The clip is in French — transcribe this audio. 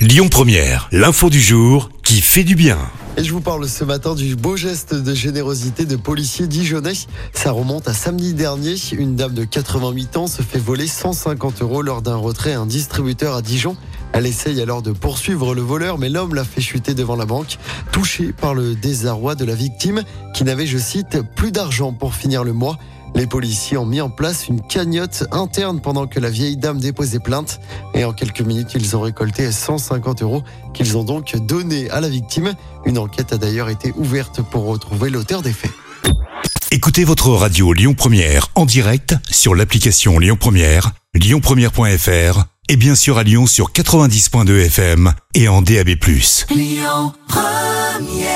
Lyon Première, l'info du jour qui fait du bien. Et je vous parle ce matin du beau geste de générosité de policiers dijonnais. Ça remonte à samedi dernier. Une dame de 88 ans se fait voler 150 euros lors d'un retrait à un distributeur à Dijon. Elle essaye alors de poursuivre le voleur, mais l'homme l'a fait chuter devant la banque, touché par le désarroi de la victime qui n'avait, je cite, plus d'argent pour finir le mois. Les policiers ont mis en place une cagnotte interne pendant que la vieille dame déposait plainte. Et en quelques minutes, ils ont récolté 150 euros qu'ils ont donc donnés à la victime. Une enquête a d'ailleurs été ouverte pour retrouver l'auteur des faits. Écoutez votre radio Lyon Première en direct sur l'application Lyon Première, lyonpremière.fr et bien sûr à Lyon sur 90.2 FM et en DAB+. Lyon Première